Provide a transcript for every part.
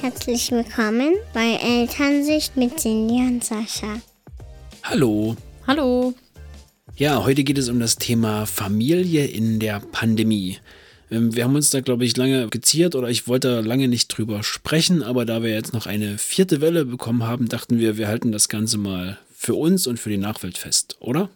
Herzlich willkommen bei Elternsicht mit Cindy und Sascha. Hallo. Hallo. Ja, heute geht es um das Thema Familie in der Pandemie. Ähm, wir haben uns da, glaube ich, lange geziert oder ich wollte lange nicht drüber sprechen, aber da wir jetzt noch eine vierte Welle bekommen haben, dachten wir, wir halten das Ganze mal für uns und für die Nachwelt fest, oder?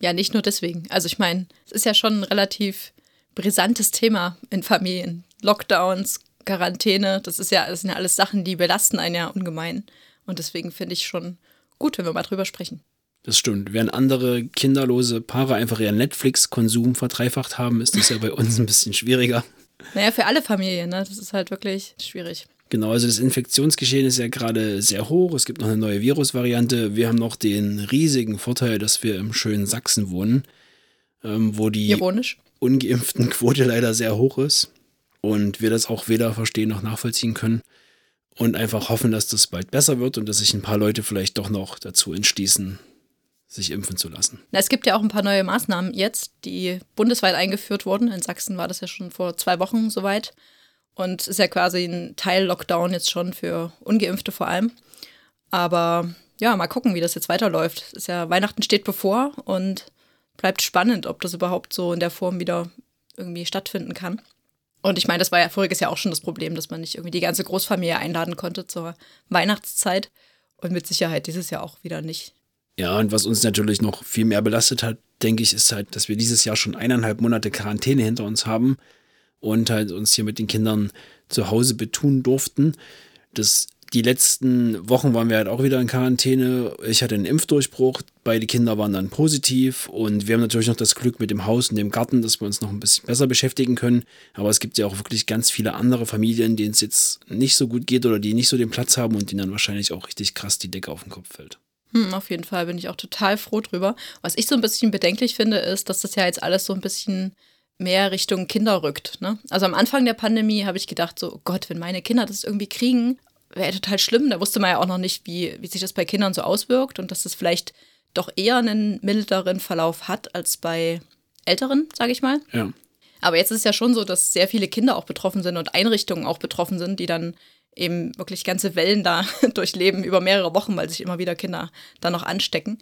Ja, nicht nur deswegen. Also ich meine, es ist ja schon ein relativ brisantes Thema in Familien. Lockdowns, Quarantäne, das ist ja, das sind ja alles Sachen, die belasten einen ja ungemein. Und deswegen finde ich schon gut, wenn wir mal drüber sprechen. Das stimmt. Während andere kinderlose Paare einfach ihren Netflix-Konsum verdreifacht haben, ist das ja bei uns ein bisschen schwieriger. Naja, für alle Familien, ne? Das ist halt wirklich schwierig. Genau, also das Infektionsgeschehen ist ja gerade sehr hoch. Es gibt noch eine neue Virusvariante. Wir haben noch den riesigen Vorteil, dass wir im schönen Sachsen wohnen, ähm, wo die Ironisch. ungeimpften Quote leider sehr hoch ist und wir das auch weder verstehen noch nachvollziehen können und einfach hoffen, dass das bald besser wird und dass sich ein paar Leute vielleicht doch noch dazu entschließen, sich impfen zu lassen. Na, es gibt ja auch ein paar neue Maßnahmen jetzt, die bundesweit eingeführt wurden. In Sachsen war das ja schon vor zwei Wochen soweit. Und ist ja quasi ein Teil-Lockdown jetzt schon für Ungeimpfte vor allem. Aber ja, mal gucken, wie das jetzt weiterläuft. Ist ja, Weihnachten steht bevor und bleibt spannend, ob das überhaupt so in der Form wieder irgendwie stattfinden kann. Und ich meine, das war ja voriges Jahr auch schon das Problem, dass man nicht irgendwie die ganze Großfamilie einladen konnte zur Weihnachtszeit. Und mit Sicherheit dieses Jahr auch wieder nicht. Ja, und was uns natürlich noch viel mehr belastet hat, denke ich, ist halt, dass wir dieses Jahr schon eineinhalb Monate Quarantäne hinter uns haben und halt uns hier mit den Kindern zu Hause betun durften. Das, die letzten Wochen waren wir halt auch wieder in Quarantäne. Ich hatte einen Impfdurchbruch, beide Kinder waren dann positiv und wir haben natürlich noch das Glück mit dem Haus und dem Garten, dass wir uns noch ein bisschen besser beschäftigen können. Aber es gibt ja auch wirklich ganz viele andere Familien, denen es jetzt nicht so gut geht oder die nicht so den Platz haben und denen dann wahrscheinlich auch richtig krass die Decke auf den Kopf fällt. Hm, auf jeden Fall bin ich auch total froh drüber. Was ich so ein bisschen bedenklich finde, ist, dass das ja jetzt alles so ein bisschen mehr Richtung Kinder rückt. Ne? Also am Anfang der Pandemie habe ich gedacht, so oh Gott, wenn meine Kinder das irgendwie kriegen, wäre total schlimm. Da wusste man ja auch noch nicht, wie, wie sich das bei Kindern so auswirkt und dass das vielleicht doch eher einen milderen Verlauf hat als bei Älteren, sage ich mal. Ja. Aber jetzt ist es ja schon so, dass sehr viele Kinder auch betroffen sind und Einrichtungen auch betroffen sind, die dann eben wirklich ganze Wellen da durchleben über mehrere Wochen, weil sich immer wieder Kinder da noch anstecken.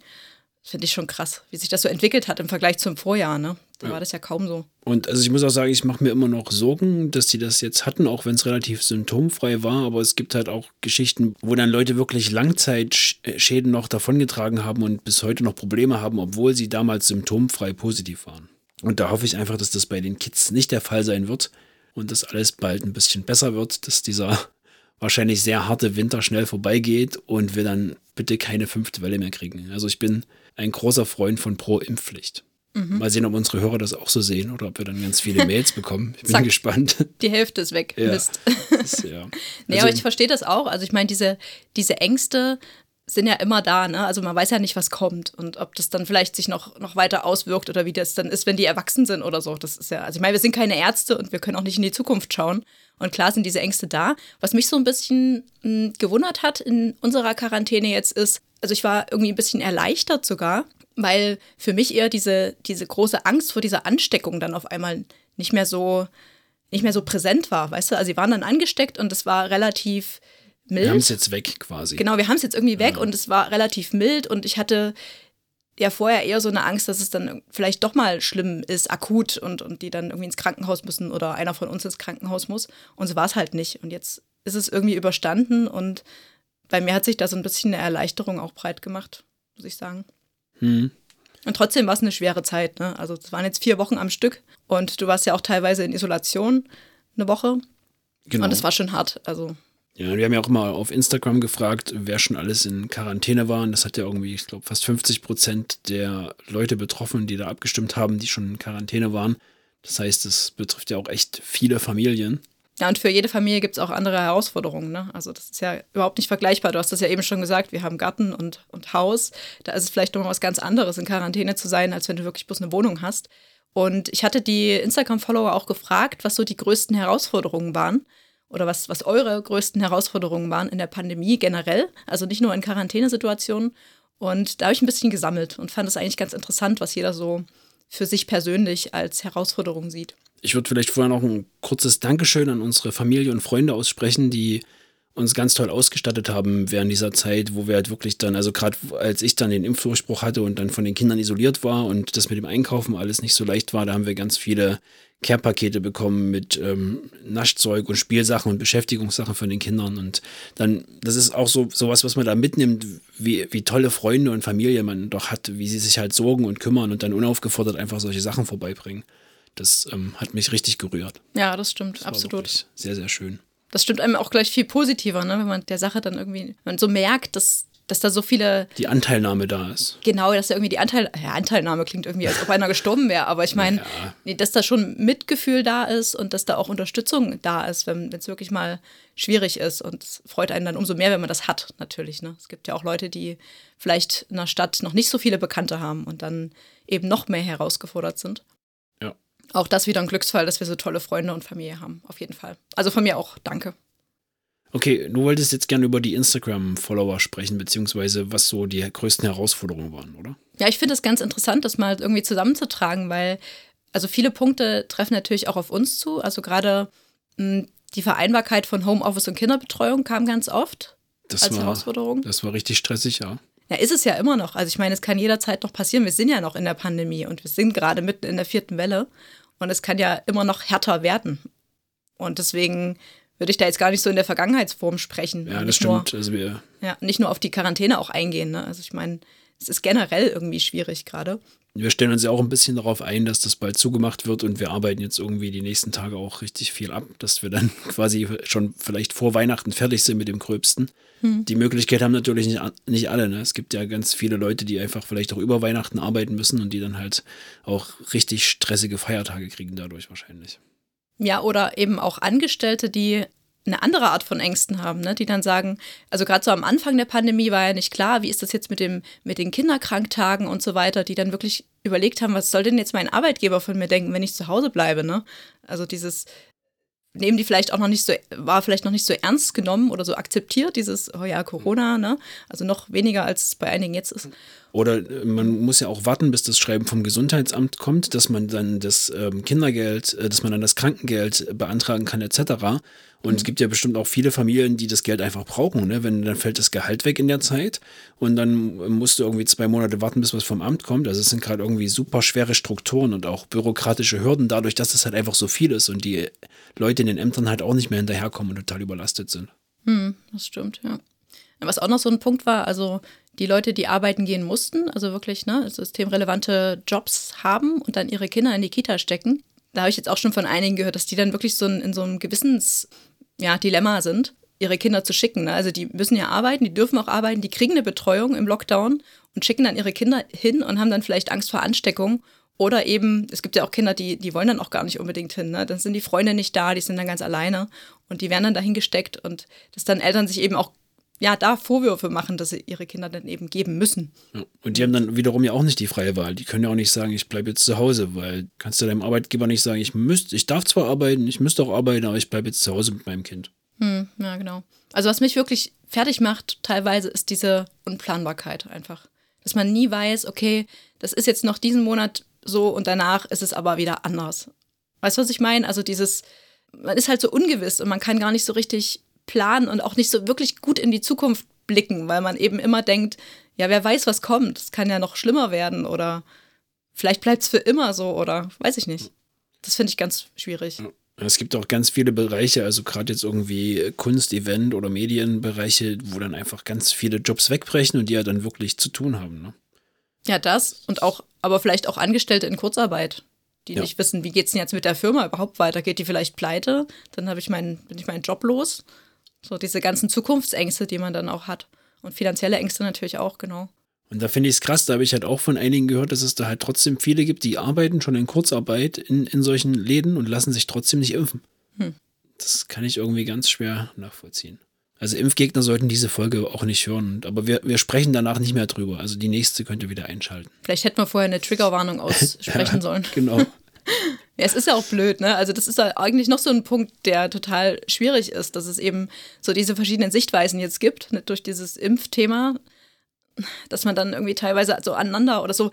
Finde ich schon krass, wie sich das so entwickelt hat im Vergleich zum Vorjahr. Ne? Da Ja. war das ja kaum so. Und also ich muss auch sagen, ich mache mir immer noch Sorgen, dass die das jetzt hatten, auch wenn es relativ symptomfrei war. Aber es gibt halt auch Geschichten, wo dann Leute wirklich Langzeitschäden noch davongetragen haben und bis heute noch Probleme haben, obwohl sie damals symptomfrei positiv waren. Und da hoffe ich einfach, dass das bei den Kids nicht der Fall sein wird und dass alles bald ein bisschen besser wird, dass dieser wahrscheinlich sehr harte Winter schnell vorbeigeht und wir dann bitte keine fünfte Welle mehr kriegen. Also ich bin ein großer Freund von Pro-Impfpflicht. Mal sehen, ob unsere Hörer das auch so sehen oder ob wir dann ganz viele Mails bekommen. Ich bin gespannt. Die Hälfte ist weg. Ja. Mist. Ist, ja. Nee, Also- aber ich verstehe das auch. Also ich meine, diese, diese Ängste sind ja immer da, ne? Also man weiß ja nicht, was kommt und ob das dann vielleicht sich noch, noch weiter auswirkt oder wie das dann ist, wenn die erwachsen sind oder so. Das ist ja, also ich meine, wir sind keine Ärzte und wir können auch nicht in die Zukunft schauen. Und klar sind diese Ängste da. Was mich so ein bisschen mh, gewundert hat in unserer Quarantäne jetzt ist, also ich war irgendwie ein bisschen erleichtert sogar, weil für mich eher diese, diese große Angst vor dieser Ansteckung dann auf einmal nicht mehr so, nicht mehr so präsent war, weißt du? Also sie waren dann angesteckt und es war relativ mild. wir haben es jetzt weg quasi. Genau, wir haben es jetzt irgendwie weg und es war relativ mild und ich hatte ja vorher eher so eine Angst, dass es dann vielleicht doch mal schlimm ist, akut und, und die dann irgendwie ins Krankenhaus müssen oder einer von uns ins Krankenhaus muss. Und so war es halt nicht. Und jetzt ist es irgendwie überstanden und bei mir hat sich da so ein bisschen eine Erleichterung auch breit gemacht, muss ich sagen. Hm. Und trotzdem war es eine schwere Zeit. Ne? Also es waren jetzt vier Wochen am Stück und du warst ja auch teilweise in Isolation eine Woche Genau. und es war schon hart. Also Ja, wir haben ja auch mal auf Instagram gefragt, wer schon alles in Quarantäne war. Und das hat ja irgendwie, ich glaube, fast 50 Prozent der Leute betroffen, die da abgestimmt haben, die schon in Quarantäne waren. Das heißt, es betrifft ja auch echt viele Familien. Ja, und für jede Familie gibt es auch andere Herausforderungen. Ne? Also das ist ja überhaupt nicht vergleichbar. Du hast das ja eben schon gesagt, wir haben Garten und, und Haus. Da ist es vielleicht noch mal was ganz anderes, in Quarantäne zu sein, als wenn du wirklich bloß eine Wohnung hast. Und ich hatte die Instagram-Follower auch gefragt, was so die größten Herausforderungen waren oder was, was eure größten Herausforderungen waren in der Pandemie generell, also nicht nur in Quarantänesituationen. Und da habe ich ein bisschen gesammelt und fand es eigentlich ganz interessant, was jeder so für sich persönlich als Herausforderung sieht. Ich würde vielleicht vorher noch ein kurzes Dankeschön an unsere Familie und Freunde aussprechen, die uns ganz toll ausgestattet haben während dieser Zeit, wo wir halt wirklich dann, also gerade als ich dann den Impfdurchbruch hatte und dann von den Kindern isoliert war und das mit dem Einkaufen alles nicht so leicht war, da haben wir ganz viele Care-Pakete bekommen mit ähm, Naschzeug und Spielsachen und Beschäftigungssachen von den Kindern. Und dann, das ist auch so sowas, was man da mitnimmt, wie, wie tolle Freunde und Familie man doch hat, wie sie sich halt sorgen und kümmern und dann unaufgefordert einfach solche Sachen vorbeibringen. Das ähm, hat mich richtig gerührt. Ja, das stimmt, Das absolut. Sehr, sehr schön. Das stimmt einem auch gleich viel positiver, ne? wenn man der Sache dann irgendwie, wenn man so merkt, dass, dass da so viele Die Anteilnahme da ist. Genau, dass da irgendwie die Anteil ja, Anteilnahme klingt irgendwie, als ob einer gestorben wäre. Aber ich meine, Ja. nee, dass da schon Mitgefühl da ist und dass da auch Unterstützung da ist, wenn es wirklich mal schwierig ist. Und es freut einen dann umso mehr, wenn man das hat, natürlich. Ne? Es gibt ja auch Leute, die vielleicht in der Stadt noch nicht so viele Bekannte haben und dann eben noch mehr herausgefordert sind. Auch das wieder ein Glücksfall, dass wir so tolle Freunde und Familie haben, auf jeden Fall. Also von mir auch, danke. Okay, du wolltest jetzt gerne über die Instagram-Follower sprechen, beziehungsweise was so die größten Herausforderungen waren, oder? Ja, ich finde es ganz interessant, das mal irgendwie zusammenzutragen, weil also viele Punkte treffen natürlich auch auf uns zu. Also gerade mh, die Vereinbarkeit von Homeoffice und Kinderbetreuung kam ganz oft Das als war, Herausforderung. das war richtig stressig, ja. Ja, ist es ja immer noch. Also ich meine, es kann jederzeit noch passieren. Wir sind ja noch in der Pandemie und wir sind gerade mitten in der vierten Welle und es kann ja immer noch härter werden. Und deswegen würde ich da jetzt gar nicht so in der Vergangenheitsform sprechen. Ja, das nicht nur- stimmt. Also wir, Ja, nicht nur auf die Quarantäne auch eingehen. Ne? Also ich meine, es ist generell irgendwie schwierig gerade. Wir stellen uns ja auch ein bisschen darauf ein, dass das bald zugemacht wird und wir arbeiten jetzt irgendwie die nächsten Tage auch richtig viel ab, dass wir dann quasi schon vielleicht vor Weihnachten fertig sind mit dem Gröbsten. Die Möglichkeit haben natürlich nicht, nicht alle. Ne? Es gibt ja ganz viele Leute, die einfach vielleicht auch über Weihnachten arbeiten müssen und die dann halt auch richtig stressige Feiertage kriegen dadurch wahrscheinlich. Ja, oder eben auch Angestellte, die eine andere Art von Ängsten haben, ne? die dann sagen, also gerade so am Anfang der Pandemie war ja nicht klar, wie ist das jetzt mit, dem, mit den Kinderkranktagen und so weiter, die dann wirklich überlegt haben, was soll denn jetzt mein Arbeitgeber von mir denken, wenn ich zu Hause bleibe, ne? Also dieses, nehmen die vielleicht auch noch nicht so, war vielleicht noch nicht so ernst genommen oder so akzeptiert, dieses, oh ja, Corona, ne? Also noch weniger, als es bei einigen jetzt ist. Oder äh, man muss ja auch warten, bis das Schreiben vom Gesundheitsamt kommt, dass man dann das ähm, Kindergeld, äh, dass man dann das Krankengeld beantragen kann, etc. Und es gibt ja bestimmt auch viele Familien, die das Geld einfach brauchen. Ne? Wenn dann fällt das Gehalt weg in der Zeit und dann musst du irgendwie zwei Monate warten, bis was vom Amt kommt. Also es sind gerade irgendwie super schwere Strukturen und auch bürokratische Hürden, dadurch, dass es halt einfach so viel ist und die Leute in den Ämtern halt auch nicht mehr hinterherkommen und total überlastet sind. Hm, das stimmt, ja. Was auch noch so ein Punkt war, also die Leute, die arbeiten gehen mussten, also wirklich ne, systemrelevante Jobs haben und dann ihre Kinder in die Kita stecken. Da habe ich jetzt auch schon von einigen gehört, dass die dann wirklich so in, in so einem Gewissens, ja, Dilemma sind, ihre Kinder zu schicken. Ne? Also die müssen ja arbeiten, die dürfen auch arbeiten, die kriegen eine Betreuung im Lockdown und schicken dann ihre Kinder hin und haben dann vielleicht Angst vor Ansteckung. Oder eben, es gibt ja auch Kinder, die, die wollen dann auch gar nicht unbedingt hin. Ne? Dann sind die Freunde nicht da, die sind dann ganz alleine und die werden dann dahin gesteckt und dass dann Eltern sich eben auch ja, da Vorwürfe machen, dass sie ihre Kinder dann eben geben müssen. Ja. Und die haben dann wiederum ja auch nicht die freie Wahl. Die können ja auch nicht sagen, ich bleibe jetzt zu Hause, weil kannst du deinem Arbeitgeber nicht sagen, ich müsste, ich darf zwar arbeiten, ich müsste auch arbeiten, aber ich bleibe jetzt zu Hause mit meinem Kind. Hm, ja, genau. Also was mich wirklich fertig macht teilweise ist diese Unplanbarkeit einfach. Dass man nie weiß, okay, das ist jetzt noch diesen Monat so und danach ist es aber wieder anders. Weißt du, was ich meine? Also dieses, man ist halt so ungewiss und man kann gar nicht so richtig planen und auch nicht so wirklich gut in die Zukunft blicken, weil man eben immer denkt, ja, wer weiß, was kommt. Es kann ja noch schlimmer werden oder vielleicht bleibt es für immer so oder weiß ich nicht. Das finde ich ganz schwierig. Es gibt auch ganz viele Bereiche, also gerade jetzt irgendwie Kunst, Event oder Medienbereiche, wo dann einfach ganz viele Jobs wegbrechen und die ja dann wirklich zu tun haben. Ne? Ja, das und auch, aber vielleicht auch Angestellte in Kurzarbeit, die Ja. nicht wissen, wie geht's denn jetzt mit der Firma überhaupt weiter? Geht die vielleicht pleite? Dann habe ich meinen, bin ich meinen Job los. So diese ganzen Zukunftsängste, die man dann auch hat. Und finanzielle Ängste natürlich auch, genau. Und da finde ich es krass, da habe ich halt auch von einigen gehört, dass es da halt trotzdem viele gibt, die arbeiten schon in Kurzarbeit in, in solchen Läden und lassen sich trotzdem nicht impfen. Das kann ich irgendwie ganz schwer nachvollziehen. Also Impfgegner sollten diese Folge auch nicht hören, aber wir, wir sprechen danach nicht mehr drüber. Also die nächste könnt ihr wieder einschalten. Vielleicht hätten wir vorher eine Triggerwarnung aussprechen sollen. Genau. Ja, es ist ja auch blöd, ne? Also das ist ja eigentlich noch so ein Punkt, der total schwierig ist, dass es eben so diese verschiedenen Sichtweisen jetzt gibt, ne, durch dieses Impfthema, dass man dann irgendwie teilweise so aneinander oder so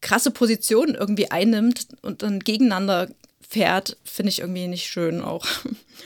krasse Positionen irgendwie einnimmt und dann gegeneinander fährt, finde ich irgendwie nicht schön auch.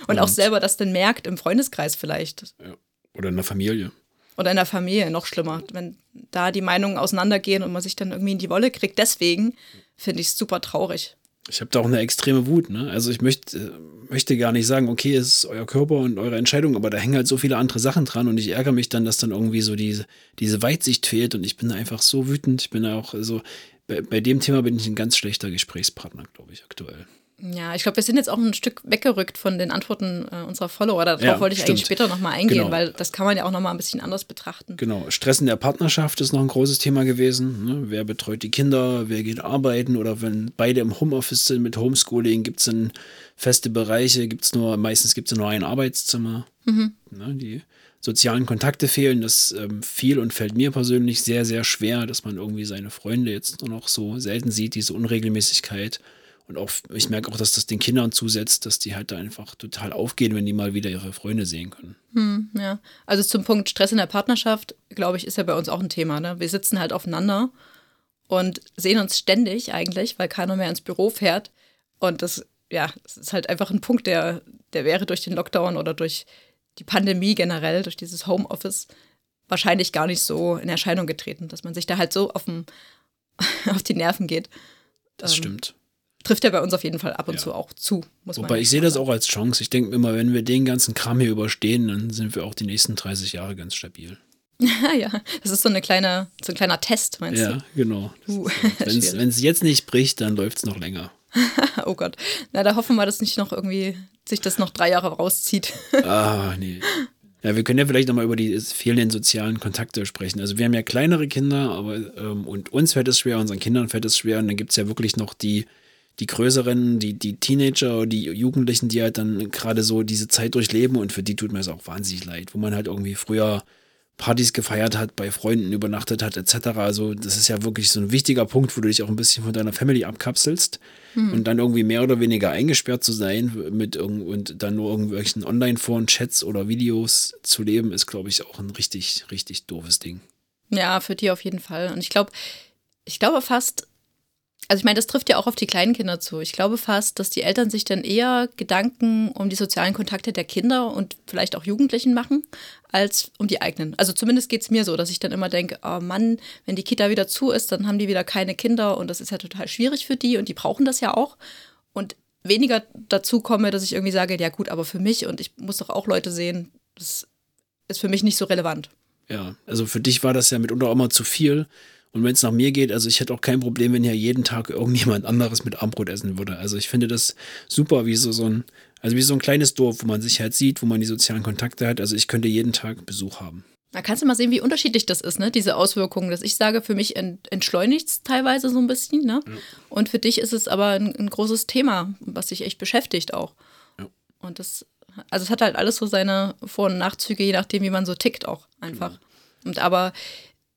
Und, und auch selber das dann merkt im Freundeskreis vielleicht. Ja. Oder in der Familie. Oder in der Familie, noch schlimmer. Wenn da die Meinungen auseinandergehen und man sich dann irgendwie in die Wolle kriegt. Deswegen finde ich es super traurig. Ich habe da auch eine extreme Wut. Ne? Also ich möchte, möchte gar nicht sagen, okay, es ist euer Körper und eure Entscheidung, aber da hängen halt so viele andere Sachen dran und ich ärgere mich dann, dass dann irgendwie so diese, diese Weitsicht fehlt und ich bin einfach so wütend. Ich bin auch, also bei, bei dem Thema bin ich ein ganz schlechter Gesprächspartner, glaube ich, aktuell. Ja, ich glaube, wir sind jetzt auch ein Stück weggerückt von den Antworten äh, unserer Follower. Darauf ja, wollte ich stimmt. eigentlich später nochmal eingehen, genau. weil das kann man ja auch nochmal ein bisschen anders betrachten. Genau. Stress in der Partnerschaft ist noch ein großes Thema gewesen. Ne? Wer betreut die Kinder, wer geht arbeiten oder wenn beide im Homeoffice sind mit Homeschooling, gibt es dann feste Bereiche, gibt's nur, meistens gibt es nur ein Arbeitszimmer. Mhm. Ne? Die sozialen Kontakte fehlen, das ähm, fiel und fällt mir persönlich sehr, sehr schwer, dass man irgendwie seine Freunde jetzt nur noch so selten sieht, diese Unregelmäßigkeit. Und auch, ich merke auch, dass das den Kindern zusetzt, dass die halt da einfach total aufgehen, wenn die mal wieder ihre Freunde sehen können. Hm, ja, also zum Punkt Stress in der Partnerschaft, glaube ich, ist ja bei uns auch ein Thema. Ne? Wir sitzen halt aufeinander und sehen uns ständig eigentlich, weil keiner mehr ins Büro fährt. Und das, ja, das ist halt einfach ein Punkt, der, der wäre durch den Lockdown oder durch die Pandemie generell, durch dieses Homeoffice wahrscheinlich gar nicht so in Erscheinung getreten, dass man sich da halt so auf, dem, auf die Nerven geht. Das ähm, stimmt trifft ja bei uns auf jeden Fall ab und ja. zu auch zu. Muss Wobei ich sehe das auch als Chance. Ich denke immer, wenn wir den ganzen Kram hier überstehen, dann sind wir auch die nächsten 30 Jahre ganz stabil. ja, das ist so, eine kleine, so ein kleiner Test, meinst ja, du? Ja, genau. Uh, wenn es jetzt nicht bricht, dann läuft es noch länger. oh Gott. Na, da hoffen wir, dass nicht noch irgendwie sich das noch drei Jahre rauszieht. ah, nee. Ja, wir können ja vielleicht nochmal über die fehlenden sozialen Kontakte sprechen. Also wir haben ja kleinere Kinder, aber ähm, und uns fällt es schwer, unseren Kindern fällt es schwer. Und dann gibt es ja wirklich noch die, die größeren, die, die Teenager, die Jugendlichen, die halt dann gerade so diese Zeit durchleben und für die tut mir es auch wahnsinnig leid, wo man halt irgendwie früher Partys gefeiert hat, bei Freunden übernachtet hat, etc. Also das ist ja wirklich so ein wichtiger Punkt, wo du dich auch ein bisschen von deiner Family abkapselst hm. und dann irgendwie mehr oder weniger eingesperrt zu sein mit und dann nur irgendwelchen Online-Foren, Chats oder Videos zu leben, ist, glaube ich, auch ein richtig, richtig doofes Ding. Ja, für die auf jeden Fall. Und ich glaube, ich glaube fast, also ich meine, das trifft ja auch auf die kleinen Kinder zu. Ich glaube fast, dass die Eltern sich dann eher Gedanken um die sozialen Kontakte der Kinder und vielleicht auch Jugendlichen machen, als um die eigenen. Also zumindest geht es mir so, dass ich dann immer denke, oh Mann, wenn die Kita wieder zu ist, dann haben die wieder keine Kinder und das ist ja total schwierig für die und die brauchen das ja auch. Und weniger dazu komme, dass ich irgendwie sage, ja gut, aber für mich und ich muss doch auch Leute sehen, das ist für mich nicht so relevant. Ja, also für dich war das ja mitunter auch immer zu viel. Und wenn es nach mir geht, also ich hätte auch kein Problem, wenn hier jeden Tag irgendjemand anderes mit Armbrot essen würde. Also ich finde das super, wie so, so ein, also wie so ein kleines Dorf, wo man sich halt sieht, wo man die sozialen Kontakte hat. Also ich könnte jeden Tag Besuch haben. Da kannst du mal sehen, wie unterschiedlich das ist, ne? Diese Auswirkungen. Dass ich sage, für mich entschleunigt es teilweise so ein bisschen, ne? Ja. Und für dich ist es aber ein, ein, großes Thema, was dich echt beschäftigt auch. Ja. Und das, also es hat halt alles so seine Vor- und Nachzüge, je nachdem, wie man so tickt auch einfach. Genau. Und aber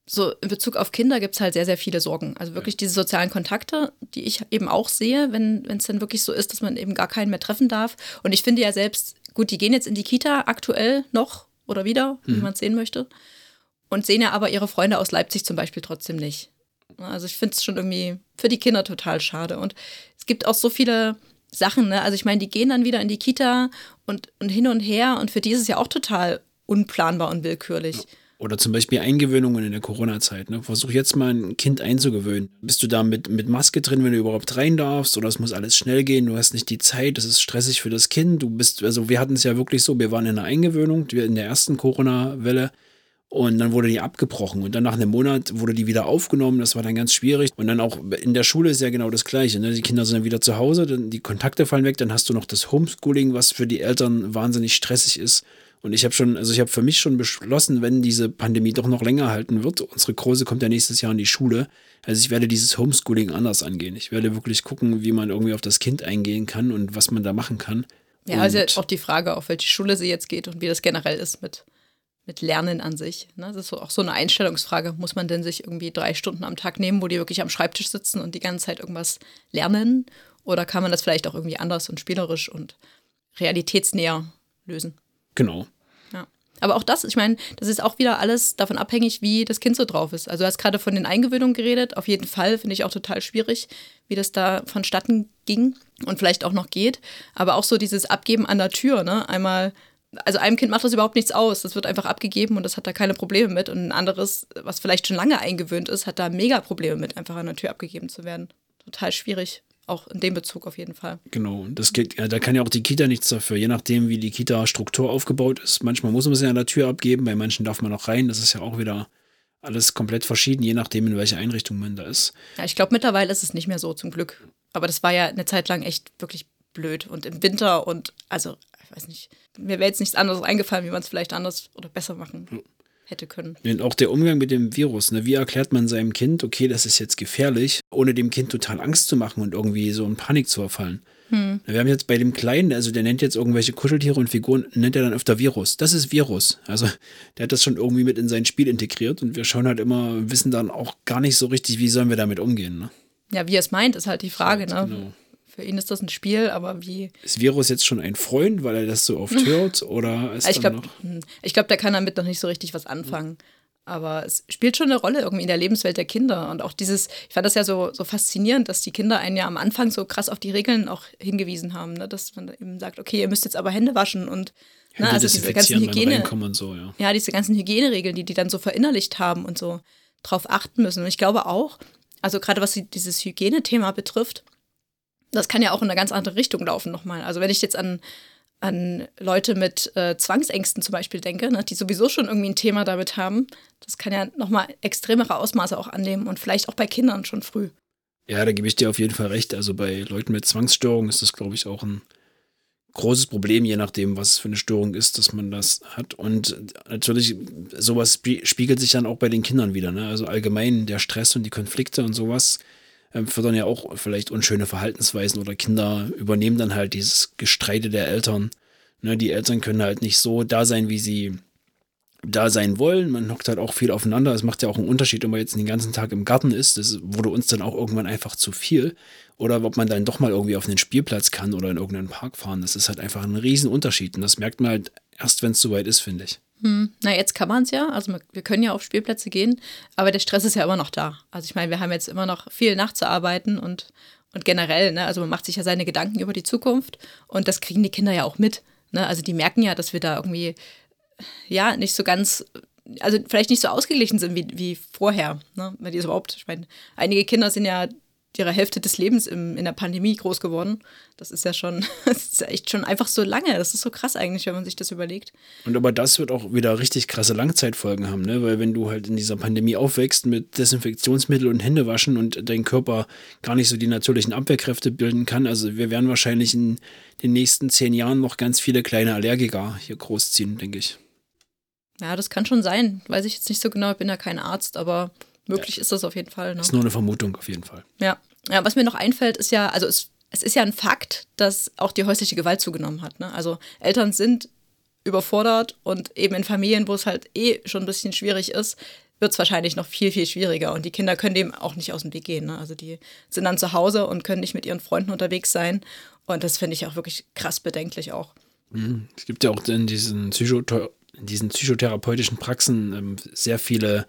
so in Bezug auf Kinder gibt es halt sehr, sehr viele Sorgen. Also wirklich diese sozialen Kontakte, die ich eben auch sehe, wenn es dann wirklich so ist, dass man eben gar keinen mehr treffen darf. Und ich finde ja selbst, gut, die gehen jetzt in die Kita aktuell noch oder wieder, mhm. wie man es sehen möchte. Und sehen ja aber ihre Freunde aus Leipzig zum Beispiel trotzdem nicht. Also ich finde es schon irgendwie für die Kinder total schade. Und es gibt auch so viele Sachen, ne? Also ich meine, die gehen dann wieder in die Kita und, und hin und her und für die ist es ja auch total unplanbar und willkürlich. Ja. Oder zum Beispiel Eingewöhnungen in der Corona-Zeit. Ne? Versuch jetzt mal ein Kind einzugewöhnen. Bist du da mit, mit Maske drin, wenn du überhaupt rein darfst? Oder es muss alles schnell gehen? Du hast nicht die Zeit, das ist stressig für das Kind. Du bist, also wir hatten es ja wirklich so, wir waren in einer Eingewöhnung, in der ersten Corona-Welle. Und dann wurde die abgebrochen. Und dann nach einem Monat wurde die wieder aufgenommen. Das war dann ganz schwierig. Und dann auch in der Schule ist ja genau das Gleiche. Ne? Die Kinder sind dann wieder zu Hause, dann die Kontakte fallen weg. Dann hast du noch das Homeschooling, was für die Eltern wahnsinnig stressig ist. Und ich habe schon, also ich habe für mich schon beschlossen, wenn diese Pandemie doch noch länger halten wird, unsere Große kommt ja nächstes Jahr in die Schule, also ich werde dieses Homeschooling anders angehen. Ich werde wirklich gucken, wie man irgendwie auf das Kind eingehen kann und was man da machen kann. Ja, also auch die Frage, auf welche Schule sie jetzt geht und wie das generell ist mit, mit Lernen an sich. Ne? Das ist auch so eine Einstellungsfrage. Muss man denn sich irgendwie drei Stunden am Tag nehmen, wo die wirklich am Schreibtisch sitzen und die ganze Zeit irgendwas lernen? Oder kann man das vielleicht auch irgendwie anders und spielerisch und realitätsnäher lösen? Genau. Aber auch das, ich meine, das ist auch wieder alles davon abhängig, wie das Kind so drauf ist. Also du hast gerade von den Eingewöhnungen geredet. Auf jeden Fall finde ich auch total schwierig, wie das da vonstatten ging und vielleicht auch noch geht. Aber auch so dieses Abgeben an der Tür, ne? Einmal, also einem Kind macht das überhaupt nichts aus. Das wird einfach abgegeben und das hat da keine Probleme mit. Und ein anderes, was vielleicht schon lange eingewöhnt ist, hat da mega Probleme mit, einfach an der Tür abgegeben zu werden. Total schwierig auch in dem Bezug auf jeden Fall. Genau, und das geht, ja, da kann ja auch die Kita nichts dafür, je nachdem, wie die Kita-Struktur aufgebaut ist. Manchmal muss man sie an der Tür abgeben, bei manchen darf man auch rein. Das ist ja auch wieder alles komplett verschieden, je nachdem, in welcher Einrichtung man da ist. Ja, ich glaube, mittlerweile ist es nicht mehr so, zum Glück. Aber das war ja eine Zeit lang echt wirklich blöd. Und im Winter und, also, ich weiß nicht, mir wäre jetzt nichts anderes eingefallen, wie man es vielleicht anders oder besser machen. Ja hätte können. Und auch der Umgang mit dem Virus. Ne? Wie erklärt man seinem Kind, okay, das ist jetzt gefährlich, ohne dem Kind total Angst zu machen und irgendwie so in Panik zu verfallen? Hm. Wir haben jetzt bei dem Kleinen, also der nennt jetzt irgendwelche Kuscheltiere und Figuren, nennt er dann öfter Virus. Das ist Virus. Also der hat das schon irgendwie mit in sein Spiel integriert und wir schauen halt immer, wissen dann auch gar nicht so richtig, wie sollen wir damit umgehen. Ne? Ja, wie er es meint, ist halt die Frage. ne? Genau. Für ihn ist das ein Spiel, aber wie. Ist Virus jetzt schon ein Freund, weil er das so oft hört? Oder ist ich glaube, hm, glaub, der kann damit noch nicht so richtig was anfangen. Aber es spielt schon eine Rolle irgendwie in der Lebenswelt der Kinder. Und auch dieses, ich fand das ja so, so faszinierend, dass die Kinder einen ja am Anfang so krass auf die Regeln auch hingewiesen haben, ne? dass man eben sagt, okay, ihr müsst jetzt aber Hände waschen und ne, also diese ganzen Hygiene. So, ja. ja, diese ganzen Hygieneregeln, die die dann so verinnerlicht haben und so drauf achten müssen. Und ich glaube auch, also gerade was dieses Hygienethema betrifft, das kann ja auch in eine ganz andere Richtung laufen nochmal. Also wenn ich jetzt an, an Leute mit äh, Zwangsängsten zum Beispiel denke, ne, die sowieso schon irgendwie ein Thema damit haben, das kann ja nochmal extremere Ausmaße auch annehmen und vielleicht auch bei Kindern schon früh. Ja, da gebe ich dir auf jeden Fall recht. Also bei Leuten mit Zwangsstörungen ist das, glaube ich, auch ein großes Problem, je nachdem, was für eine Störung ist, dass man das hat. Und natürlich, sowas spiegelt sich dann auch bei den Kindern wieder. Ne? Also allgemein der Stress und die Konflikte und sowas fördern ja auch vielleicht unschöne Verhaltensweisen oder Kinder übernehmen dann halt dieses Gestreite der Eltern. Ne, die Eltern können halt nicht so da sein, wie sie da sein wollen. Man hockt halt auch viel aufeinander. Es macht ja auch einen Unterschied, ob man jetzt den ganzen Tag im Garten ist. Das wurde uns dann auch irgendwann einfach zu viel. Oder ob man dann doch mal irgendwie auf einen Spielplatz kann oder in irgendeinen Park fahren. Das ist halt einfach ein Riesenunterschied. Und das merkt man halt erst, wenn es soweit ist, finde ich. Hm. Na, jetzt kann man es ja. Also wir können ja auf Spielplätze gehen, aber der Stress ist ja immer noch da. Also ich meine, wir haben jetzt immer noch viel nachzuarbeiten und, und generell, ne, also man macht sich ja seine Gedanken über die Zukunft und das kriegen die Kinder ja auch mit. Ne? Also die merken ja, dass wir da irgendwie ja nicht so ganz also vielleicht nicht so ausgeglichen sind wie, wie vorher, ne? wenn die überhaupt, ich meine, einige Kinder sind ja ihrer Hälfte des Lebens im, in der Pandemie groß geworden. Das ist ja schon, das ist ja echt schon einfach so lange. Das ist so krass eigentlich, wenn man sich das überlegt. Und aber das wird auch wieder richtig krasse Langzeitfolgen haben, ne? Weil wenn du halt in dieser Pandemie aufwächst mit Desinfektionsmittel und Händewaschen und dein Körper gar nicht so die natürlichen Abwehrkräfte bilden kann, also wir werden wahrscheinlich in den nächsten zehn Jahren noch ganz viele kleine Allergiker hier großziehen, denke ich. Ja, das kann schon sein. Weiß ich jetzt nicht so genau, ich bin ja kein Arzt, aber Möglich ja. ist das auf jeden Fall. Ne? Ist nur eine Vermutung auf jeden Fall. Ja. ja, was mir noch einfällt, ist ja, also es, es ist ja ein Fakt, dass auch die häusliche Gewalt zugenommen hat. Ne? Also Eltern sind überfordert und eben in Familien, wo es halt eh schon ein bisschen schwierig ist, wird es wahrscheinlich noch viel, viel schwieriger. Und die Kinder können dem auch nicht aus dem Weg gehen. Ne? Also die sind dann zu Hause und können nicht mit ihren Freunden unterwegs sein. Und das finde ich auch wirklich krass bedenklich auch. Mhm. Es gibt ja auch in diesen, Psychothe in diesen psychotherapeutischen Praxen ähm, sehr viele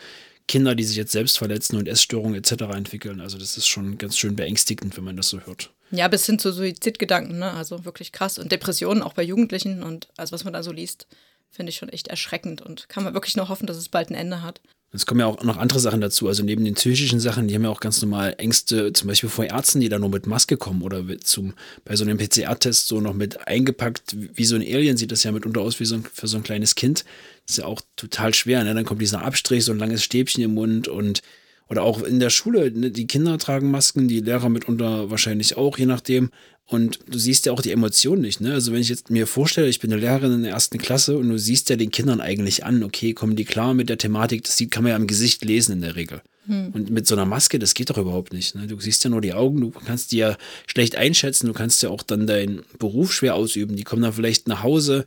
Kinder, die sich jetzt selbst verletzen und Essstörungen etc. entwickeln. Also das ist schon ganz schön beängstigend, wenn man das so hört. Ja, bis hin zu Suizidgedanken, ne? Also wirklich krass. Und Depressionen auch bei Jugendlichen und also was man da so liest, finde ich schon echt erschreckend und kann man wirklich nur hoffen, dass es bald ein Ende hat. Es kommen ja auch noch andere Sachen dazu. Also neben den psychischen Sachen, die haben ja auch ganz normal Ängste, zum Beispiel vor Ärzten, die da nur mit Maske kommen oder zum, bei so einem PCR-Test so noch mit eingepackt. Wie so ein Alien sieht das ja mitunter aus wie so ein, für so ein kleines Kind. Das ist ja auch total schwer. Ne? Dann kommt dieser Abstrich, so ein langes Stäbchen im Mund und oder auch in der Schule, ne? die Kinder tragen Masken, die Lehrer mitunter wahrscheinlich auch, je nachdem. Und du siehst ja auch die Emotionen nicht. Ne? Also wenn ich jetzt mir vorstelle, ich bin eine Lehrerin in der ersten Klasse und du siehst ja den Kindern eigentlich an, okay, kommen die klar mit der Thematik, das kann man ja im Gesicht lesen in der Regel. Hm. Und mit so einer Maske, das geht doch überhaupt nicht. Ne? Du siehst ja nur die Augen, du kannst die ja schlecht einschätzen, du kannst ja auch dann deinen Beruf schwer ausüben. Die kommen dann vielleicht nach Hause,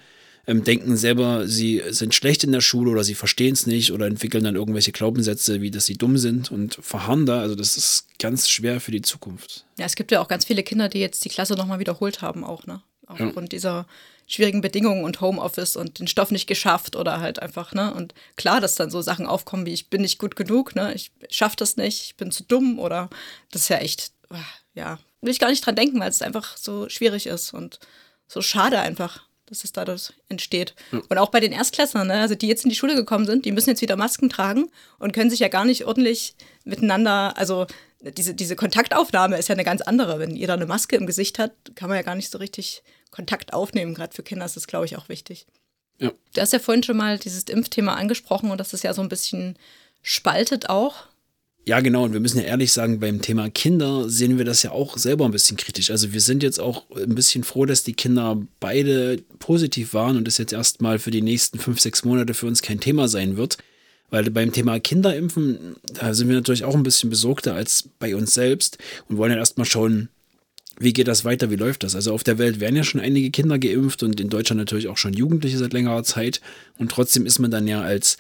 ähm, denken selber, sie sind schlecht in der Schule oder sie verstehen es nicht oder entwickeln dann irgendwelche Glaubenssätze, wie dass sie dumm sind und verharren da. Also das ist ganz schwer für die Zukunft. Ja, es gibt ja auch ganz viele Kinder, die jetzt die Klasse nochmal wiederholt haben, auch, ne? aufgrund dieser schwierigen Bedingungen und Homeoffice und den Stoff nicht geschafft oder halt einfach, ne? Und klar, dass dann so Sachen aufkommen wie ich bin nicht gut genug, ne? Ich schaff das nicht, ich bin zu dumm oder das ist ja echt, ah, ja, will ich gar nicht dran denken, weil es einfach so schwierig ist und so schade einfach dass es dadurch entsteht. Ja. Und auch bei den Erstklässlern, ne? also die jetzt in die Schule gekommen sind, die müssen jetzt wieder Masken tragen und können sich ja gar nicht ordentlich miteinander, also diese, diese Kontaktaufnahme ist ja eine ganz andere. Wenn jeder eine Maske im Gesicht hat, kann man ja gar nicht so richtig Kontakt aufnehmen. Gerade für Kinder ist das, glaube ich, auch wichtig. Ja. Du hast ja vorhin schon mal dieses Impfthema angesprochen und das ist ja so ein bisschen spaltet auch. Ja, genau. Und wir müssen ja ehrlich sagen, beim Thema Kinder sehen wir das ja auch selber ein bisschen kritisch. Also wir sind jetzt auch ein bisschen froh, dass die Kinder beide positiv waren und das jetzt erstmal für die nächsten fünf, sechs Monate für uns kein Thema sein wird. Weil beim Thema Kinderimpfen, da sind wir natürlich auch ein bisschen besorgter als bei uns selbst und wollen ja erstmal schauen, wie geht das weiter, wie läuft das? Also auf der Welt werden ja schon einige Kinder geimpft und in Deutschland natürlich auch schon Jugendliche seit längerer Zeit. Und trotzdem ist man dann ja als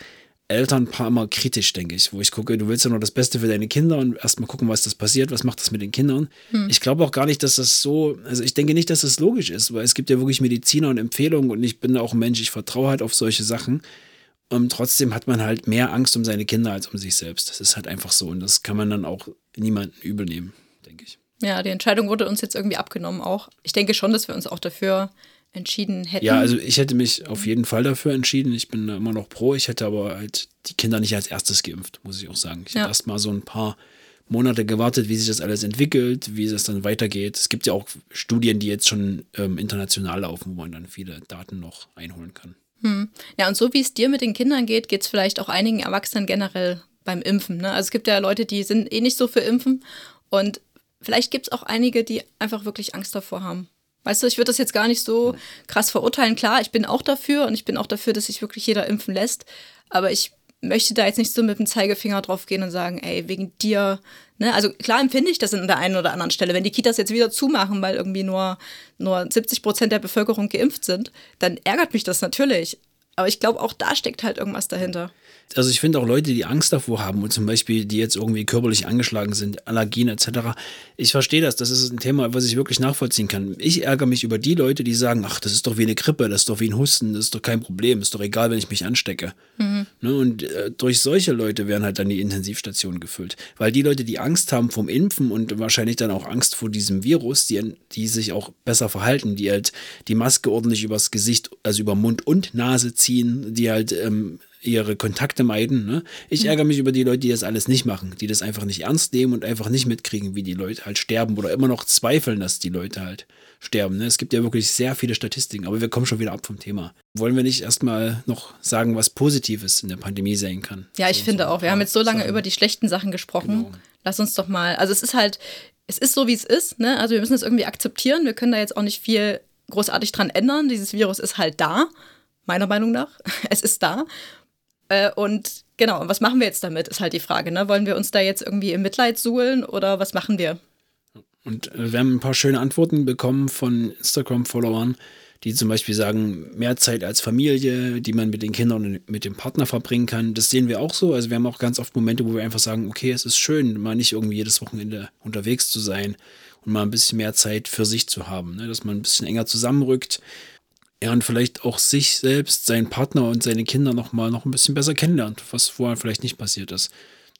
Elternpaar immer kritisch, denke ich, wo ich gucke, du willst ja nur das Beste für deine Kinder und erstmal gucken, was das passiert, was macht das mit den Kindern. Hm. Ich glaube auch gar nicht, dass das so, also ich denke nicht, dass das logisch ist, weil es gibt ja wirklich Mediziner und Empfehlungen und ich bin auch ein Mensch, ich vertraue halt auf solche Sachen. Und trotzdem hat man halt mehr Angst um seine Kinder als um sich selbst. Das ist halt einfach so und das kann man dann auch niemandem übel nehmen, denke ich. Ja, die Entscheidung wurde uns jetzt irgendwie abgenommen auch. Ich denke schon, dass wir uns auch dafür entschieden hätten. Ja, also ich hätte mich auf jeden Fall dafür entschieden. Ich bin immer noch pro. Ich hätte aber halt die Kinder nicht als erstes geimpft, muss ich auch sagen. Ich ja. hätte erst mal so ein paar Monate gewartet, wie sich das alles entwickelt, wie es dann weitergeht. Es gibt ja auch Studien, die jetzt schon ähm, international laufen, wo man dann viele Daten noch einholen kann. Hm. Ja, und so wie es dir mit den Kindern geht, geht es vielleicht auch einigen Erwachsenen generell beim Impfen. Ne? Also es gibt ja Leute, die sind eh nicht so für Impfen und vielleicht gibt es auch einige, die einfach wirklich Angst davor haben. Weißt du, ich würde das jetzt gar nicht so krass verurteilen. Klar, ich bin auch dafür und ich bin auch dafür, dass sich wirklich jeder impfen lässt. Aber ich möchte da jetzt nicht so mit dem Zeigefinger drauf gehen und sagen, ey, wegen dir. Ne? Also klar empfinde ich das an der einen oder anderen Stelle. Wenn die Kitas jetzt wieder zumachen, weil irgendwie nur, nur 70 Prozent der Bevölkerung geimpft sind, dann ärgert mich das natürlich. Aber ich glaube, auch da steckt halt irgendwas dahinter. Also ich finde auch Leute, die Angst davor haben und zum Beispiel, die jetzt irgendwie körperlich angeschlagen sind, Allergien etc. Ich verstehe das. Das ist ein Thema, was ich wirklich nachvollziehen kann. Ich ärgere mich über die Leute, die sagen, ach, das ist doch wie eine Grippe, das ist doch wie ein Husten, das ist doch kein Problem, ist doch egal, wenn ich mich anstecke. Mhm. Ne? Und äh, durch solche Leute werden halt dann die Intensivstationen gefüllt. Weil die Leute, die Angst haben vom Impfen und wahrscheinlich dann auch Angst vor diesem Virus, die, die sich auch besser verhalten, die halt die Maske ordentlich übers Gesicht, also über Mund und Nase ziehen, die halt ähm, ihre Kontakte meiden. Ne? Ich ärgere mich über die Leute, die das alles nicht machen, die das einfach nicht ernst nehmen und einfach nicht mitkriegen, wie die Leute halt sterben oder immer noch zweifeln, dass die Leute halt sterben. Ne? Es gibt ja wirklich sehr viele Statistiken, aber wir kommen schon wieder ab vom Thema. Wollen wir nicht erstmal noch sagen, was Positives in der Pandemie sein kann? Ja, ich so, finde so auch. Wir haben jetzt so lange Sachen. über die schlechten Sachen gesprochen. Genau. Lass uns doch mal, also es ist halt, es ist so, wie es ist. Ne? Also wir müssen es irgendwie akzeptieren. Wir können da jetzt auch nicht viel großartig dran ändern. Dieses Virus ist halt da, meiner Meinung nach. Es ist da. Äh, und genau, was machen wir jetzt damit, ist halt die Frage. Ne? Wollen wir uns da jetzt irgendwie im Mitleid suhlen oder was machen wir? Und äh, wir haben ein paar schöne Antworten bekommen von Instagram-Followern, die zum Beispiel sagen, mehr Zeit als Familie, die man mit den Kindern und mit dem Partner verbringen kann. Das sehen wir auch so. Also wir haben auch ganz oft Momente, wo wir einfach sagen, okay, es ist schön, mal nicht irgendwie jedes Wochenende unterwegs zu sein und mal ein bisschen mehr Zeit für sich zu haben, ne? dass man ein bisschen enger zusammenrückt ja, und vielleicht auch sich selbst, seinen Partner und seine Kinder noch mal noch ein bisschen besser kennenlernt, was vorher vielleicht nicht passiert ist.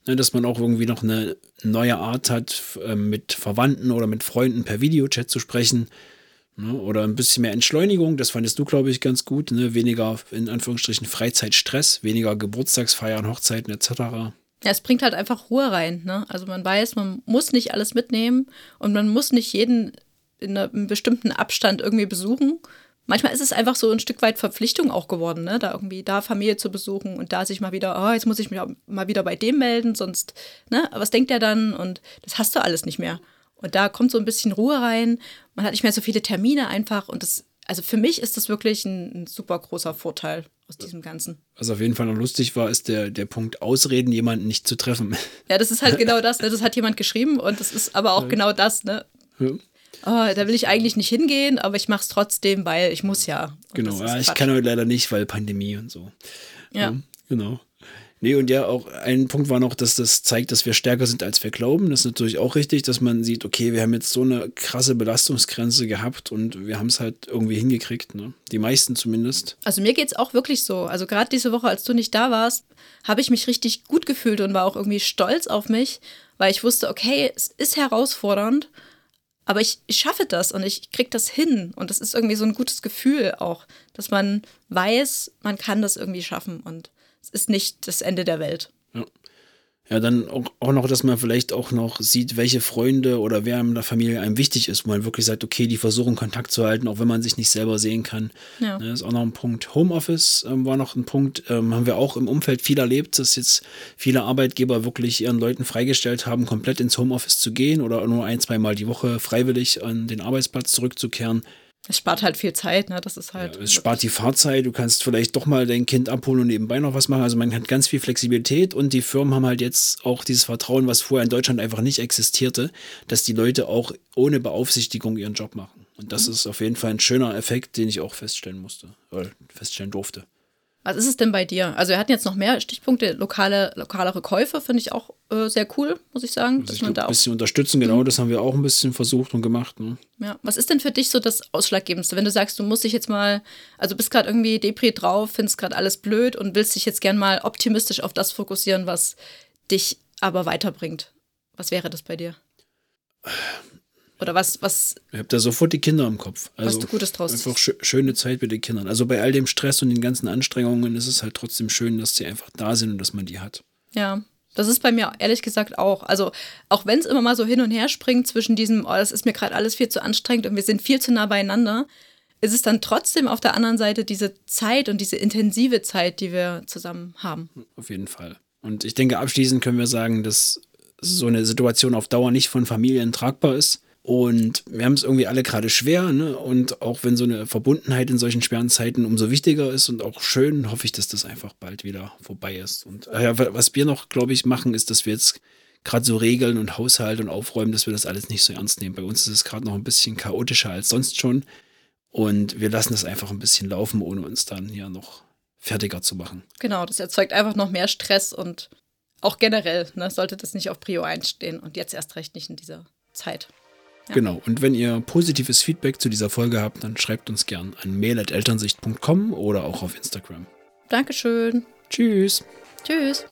Ne, dass man auch irgendwie noch eine neue Art hat, ähm, mit Verwandten oder mit Freunden per Videochat zu sprechen. Ne, oder ein bisschen mehr Entschleunigung, das fandest du, glaube ich, ganz gut. Ne? Weniger, in Anführungsstrichen, Freizeitstress, weniger Geburtstagsfeiern, Hochzeiten etc. Ja, es bringt halt einfach Ruhe rein. Ne? Also man weiß, man muss nicht alles mitnehmen und man muss nicht jeden in einem bestimmten Abstand irgendwie besuchen, manchmal ist es einfach so ein Stück weit Verpflichtung auch geworden, ne? da irgendwie da Familie zu besuchen und da sich mal wieder, oh, jetzt muss ich mich mal wieder bei dem melden, sonst, ne, was denkt der dann? Und das hast du alles nicht mehr. Und da kommt so ein bisschen Ruhe rein. Man hat nicht mehr so viele Termine einfach und das, also für mich ist das wirklich ein, ein super großer Vorteil aus diesem Ganzen. Was auf jeden Fall noch lustig war, ist der, der Punkt Ausreden, jemanden nicht zu treffen. Ja, das ist halt genau das, ne? das hat jemand geschrieben und das ist aber auch ja. genau das, ne? Ja oh, da will ich eigentlich nicht hingehen, aber ich mache es trotzdem, weil ich muss ja. Und genau, ja, ich kann heute leider nicht, weil Pandemie und so. Ja. ja. Genau. Nee, und ja, auch ein Punkt war noch, dass das zeigt, dass wir stärker sind, als wir glauben. Das ist natürlich auch richtig, dass man sieht, okay, wir haben jetzt so eine krasse Belastungsgrenze gehabt und wir haben es halt irgendwie hingekriegt, ne? Die meisten zumindest. Also mir geht es auch wirklich so. Also gerade diese Woche, als du nicht da warst, habe ich mich richtig gut gefühlt und war auch irgendwie stolz auf mich, weil ich wusste, okay, es ist herausfordernd, aber ich, ich schaffe das und ich kriege das hin. Und das ist irgendwie so ein gutes Gefühl auch, dass man weiß, man kann das irgendwie schaffen und es ist nicht das Ende der Welt. Ja. Dann auch, auch noch, dass man vielleicht auch noch sieht, welche Freunde oder wer in der Familie einem wichtig ist, wo man wirklich sagt, okay, die versuchen Kontakt zu halten, auch wenn man sich nicht selber sehen kann. Ja. Das ist auch noch ein Punkt. Homeoffice ähm, war noch ein Punkt, ähm, haben wir auch im Umfeld viel erlebt, dass jetzt viele Arbeitgeber wirklich ihren Leuten freigestellt haben, komplett ins Homeoffice zu gehen oder nur ein, zweimal die Woche freiwillig an den Arbeitsplatz zurückzukehren. Es spart halt viel Zeit, ne? Das ist halt. Ja, es spart die Fahrzeit, du kannst vielleicht doch mal dein Kind abholen und nebenbei noch was machen. Also man hat ganz viel Flexibilität und die Firmen haben halt jetzt auch dieses Vertrauen, was vorher in Deutschland einfach nicht existierte, dass die Leute auch ohne Beaufsichtigung ihren Job machen. Und das mhm. ist auf jeden Fall ein schöner Effekt, den ich auch feststellen musste, oder feststellen durfte. Was ist es denn bei dir? Also wir hatten jetzt noch mehr Stichpunkte, lokale, lokalere Käufe, finde ich auch äh, sehr cool, muss ich sagen. Also dass man da ein bisschen unterstützen, genau, mhm. das haben wir auch ein bisschen versucht und gemacht. Ne? Ja, was ist denn für dich so das Ausschlaggebendste, wenn du sagst, du musst dich jetzt mal, also bist gerade irgendwie Depri drauf, findest gerade alles blöd und willst dich jetzt gern mal optimistisch auf das fokussieren, was dich aber weiterbringt. Was wäre das bei dir? Oder was, was. Ihr habt da sofort die Kinder im Kopf. Also was du Gutes draus Einfach sch schöne Zeit mit den Kindern. Also bei all dem Stress und den ganzen Anstrengungen ist es halt trotzdem schön, dass sie einfach da sind und dass man die hat. Ja, das ist bei mir ehrlich gesagt auch. Also, auch wenn es immer mal so hin und her springt zwischen diesem, oh, das ist mir gerade alles viel zu anstrengend und wir sind viel zu nah beieinander, ist es dann trotzdem auf der anderen Seite diese Zeit und diese intensive Zeit, die wir zusammen haben. Auf jeden Fall. Und ich denke, abschließend können wir sagen, dass so eine Situation auf Dauer nicht von Familien tragbar ist. Und wir haben es irgendwie alle gerade schwer. Ne? Und auch wenn so eine Verbundenheit in solchen schweren Zeiten umso wichtiger ist und auch schön, hoffe ich, dass das einfach bald wieder vorbei ist. Und äh, was wir noch, glaube ich, machen, ist, dass wir jetzt gerade so Regeln und Haushalt und Aufräumen, dass wir das alles nicht so ernst nehmen. Bei uns ist es gerade noch ein bisschen chaotischer als sonst schon. Und wir lassen das einfach ein bisschen laufen, ohne uns dann hier noch fertiger zu machen. Genau, das erzeugt einfach noch mehr Stress und auch generell ne, sollte das nicht auf Prio 1 stehen und jetzt erst recht nicht in dieser Zeit. Genau. Und wenn ihr positives Feedback zu dieser Folge habt, dann schreibt uns gern an mail.elternsicht.com oder auch auf Instagram. Dankeschön. Tschüss. Tschüss.